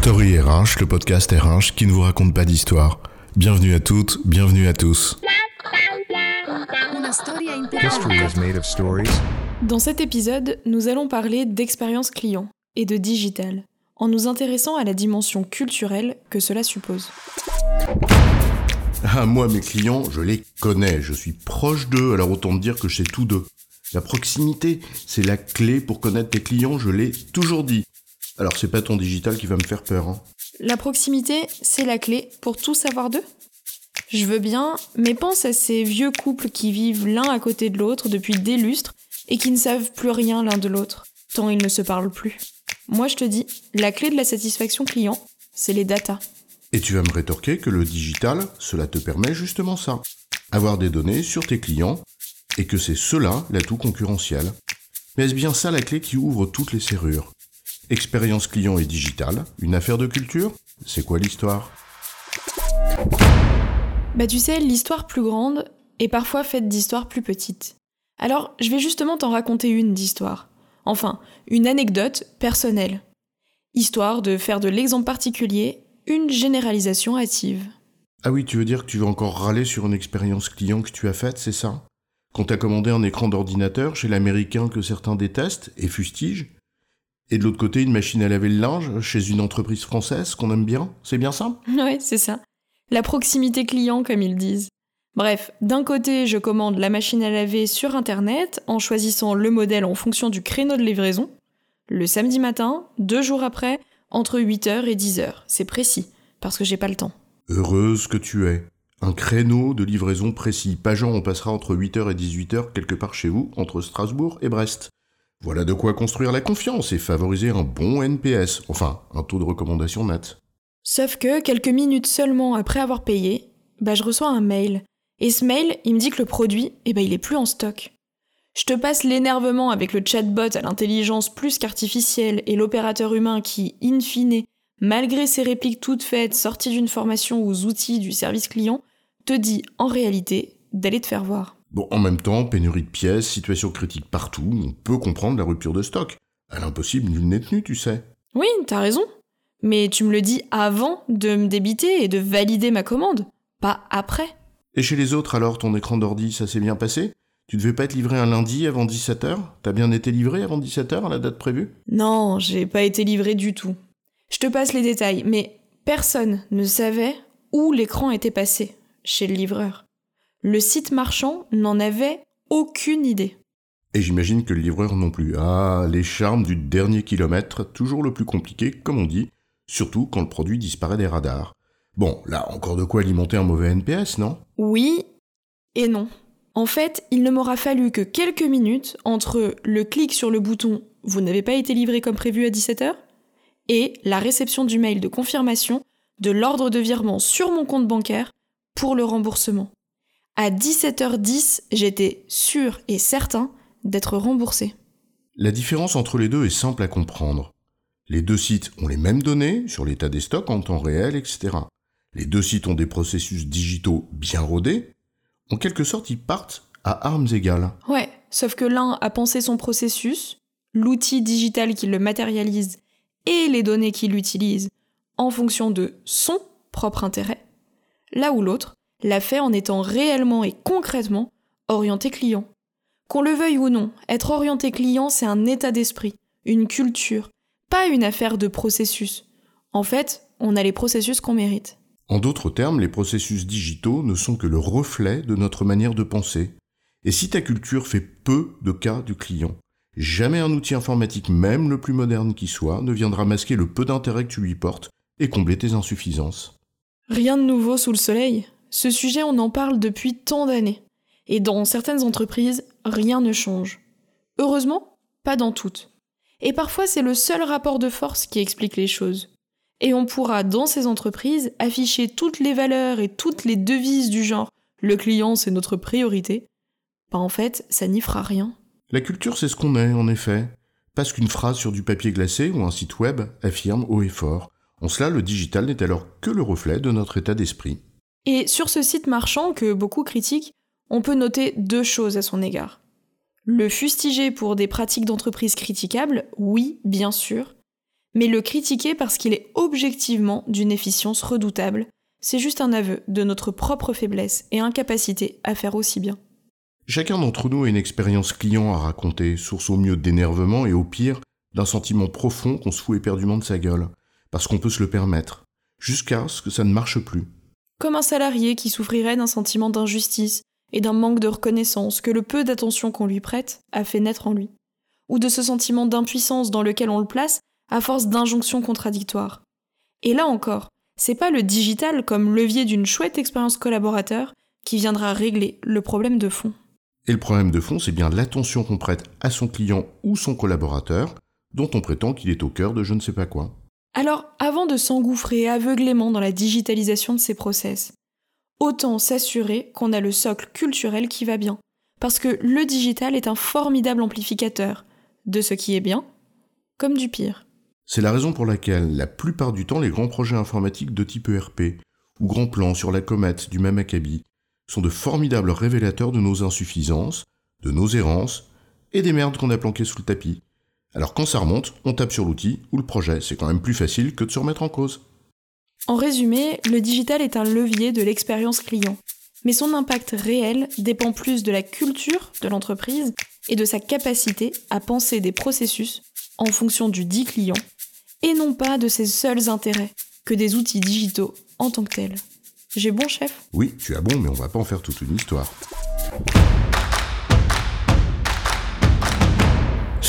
Story RH, le podcast RH qui ne vous raconte pas d'histoire. Bienvenue à toutes, bienvenue à tous. History is made of stories. Dans cet épisode, nous allons parler d'expérience client et de digital, en nous intéressant à la dimension culturelle que cela suppose. Ah, moi, mes clients, je les connais, je suis proche d'eux, alors autant dire que je sais tout d'eux. La proximité, c'est la clé pour connaître tes clients, je l'ai toujours dit. Alors c'est pas ton digital qui va me faire peur, hein. La proximité, c'est la clé pour tout savoir d'eux Je veux bien, mais pense à ces vieux couples qui vivent l'un à côté de l'autre depuis des lustres et qui ne savent plus rien l'un de l'autre, tant ils ne se parlent plus. Moi je te dis, la clé de la satisfaction client, c'est les datas. Et tu vas me rétorquer que le digital, cela te permet justement ça. Avoir des données sur tes clients, et que c'est cela l'atout concurrentiel. Mais est-ce bien ça la clé qui ouvre toutes les serrures? Expérience client et digital, une affaire de culture C'est quoi l'histoire? Bah tu sais, l'histoire plus grande est parfois faite d'histoires plus petites. Alors, je vais justement t'en raconter une d'histoire. Enfin, une anecdote personnelle. Histoire de faire de l'exemple particulier une généralisation hâtive. Ah oui, tu veux dire que tu veux encore râler sur une expérience client que tu as faite, c'est ça? Qu'on t'a commandé un écran d'ordinateur chez l'américain que certains détestent et fustigent Et de l'autre côté, une machine à laver le linge chez une entreprise française qu'on aime bien C'est bien ça? Ouais, c'est ça. La proximité client, comme ils disent. Bref, d'un côté, je commande la machine à laver sur Internet en choisissant le modèle en fonction du créneau de livraison. Le samedi matin, deux jours après, entre 8h et 10h. C'est précis, parce que j'ai pas le temps. Heureuse que tu es. Un créneau de livraison précis. Pas genre on passera entre 8h et 18h quelque part chez vous, entre Strasbourg et Brest. Voilà de quoi construire la confiance et favoriser un bon NPS, enfin un taux de recommandation net. Sauf que quelques minutes seulement après avoir payé, bah je reçois un mail. Et ce mail, il me dit que le produit, eh ben il est plus en stock. Je te passe l'énervement avec le chatbot à l'intelligence plus qu'artificielle et l'opérateur humain qui, in fine, malgré ses répliques toutes faites sorties d'une formation aux outils du service client, te dit en réalité d'aller te faire voir. Bon, en même temps, pénurie de pièces, situation critique partout, on peut comprendre la rupture de stock. À l'impossible, nul n'est tenu, tu sais. Oui, t'as raison. Mais tu me le dis avant de me débiter et de valider ma commande, pas après. Et chez les autres, alors, ton écran d'ordi, ça s'est bien passé? Tu devais pas être livré un lundi avant 17h T'as bien été livré avant 17h à la date prévue? Non, j'ai pas été livré du tout. Je te passe les détails, mais personne ne savait où l'écran était passé chez le livreur. Le site marchand n'en avait aucune idée. Et j'imagine que le livreur non plus. Ah, les charmes du dernier kilomètre, toujours le plus compliqué, comme on dit, surtout quand le produit disparaît des radars. Bon, là, encore de quoi alimenter un mauvais NPS, non? Oui et non. En fait, il ne m'aura fallu que quelques minutes entre le clic sur le bouton Vous n'avez pas été livré comme prévu à 17h et la réception du mail de confirmation de l'ordre de virement sur mon compte bancaire pour le remboursement. À 17h10, j'étais sûr et certain d'être remboursé. La différence entre les deux est simple à comprendre. Les deux sites ont les mêmes données sur l'état des stocks en temps réel, etc. Les deux sites ont des processus digitaux bien rodés. En quelque sorte, ils partent à armes égales. Ouais, sauf que l'un a pensé son processus, l'outil digital qui le matérialise et les données qu'il utilise en fonction de son propre intérêt, là où l'autre l'a fait en étant réellement et concrètement orienté client. Qu'on le veuille ou non, être orienté client, c'est un état d'esprit, une culture, pas une affaire de processus. En fait, on a les processus qu'on mérite. En d'autres termes, les processus digitaux ne sont que le reflet de notre manière de penser. Et si ta culture fait peu de cas du client, jamais un outil informatique, même le plus moderne qui soit, ne viendra masquer le peu d'intérêt que tu lui portes et combler tes insuffisances. Rien de nouveau sous le soleil. Ce sujet, on en parle depuis tant d'années. Et dans certaines entreprises, rien ne change. Heureusement, pas dans toutes. Et parfois, c'est le seul rapport de force qui explique les choses. Et on pourra, dans ces entreprises, afficher toutes les valeurs et toutes les devises du genre le client, c'est notre priorité. Bah en fait, ça n'y fera rien. La culture, c'est ce qu'on est, en effet. Parce qu'une phrase sur du papier glacé ou un site web affirme haut et fort. En cela, le digital n'est alors que le reflet de notre état d'esprit. Et sur ce site marchand que beaucoup critiquent, on peut noter deux choses à son égard. Le fustiger pour des pratiques d'entreprise critiquables, oui, bien sûr, mais le critiquer parce qu'il est objectivement d'une efficience redoutable, c'est juste un aveu de notre propre faiblesse et incapacité à faire aussi bien. Chacun d'entre nous a une expérience client à raconter, source au mieux d'énervement et au pire d'un sentiment profond qu'on se fout éperdument de sa gueule, parce qu'on peut se le permettre, jusqu'à ce que ça ne marche plus. Comme un salarié qui souffrirait d'un sentiment d'injustice et d'un manque de reconnaissance que le peu d'attention qu'on lui prête a fait naître en lui, ou de ce sentiment d'impuissance dans lequel on le place à force d'injonctions contradictoires. Et là encore, c'est pas le digital comme levier d'une chouette expérience collaborateur qui viendra régler le problème de fond. Et le problème de fond, c'est bien l'attention qu'on prête à son client ou son collaborateur, dont on prétend qu'il est au cœur de je ne sais pas quoi. Alors, avant de s'engouffrer aveuglément dans la digitalisation de ces process, autant s'assurer qu'on a le socle culturel qui va bien. Parce que le digital est un formidable amplificateur de ce qui est bien comme du pire. C'est la raison pour laquelle, la plupart du temps, les grands projets informatiques de type ERP ou grands plans sur la comète du même acabit sont de formidables révélateurs de nos insuffisances, de nos errances et des merdes qu'on a planquées sous le tapis. Alors quand ça remonte, on tape sur l'outil ou le projet, c'est quand même plus facile que de se remettre en cause. En résumé, le digital est un levier de l'expérience client, mais son impact réel dépend plus de la culture de l'entreprise et de sa capacité à penser des processus en fonction du dit client, et non pas de ses seuls intérêts que des outils digitaux en tant que tels. J'ai bon, chef? Oui, tu as bon, mais on va pas en faire toute une histoire.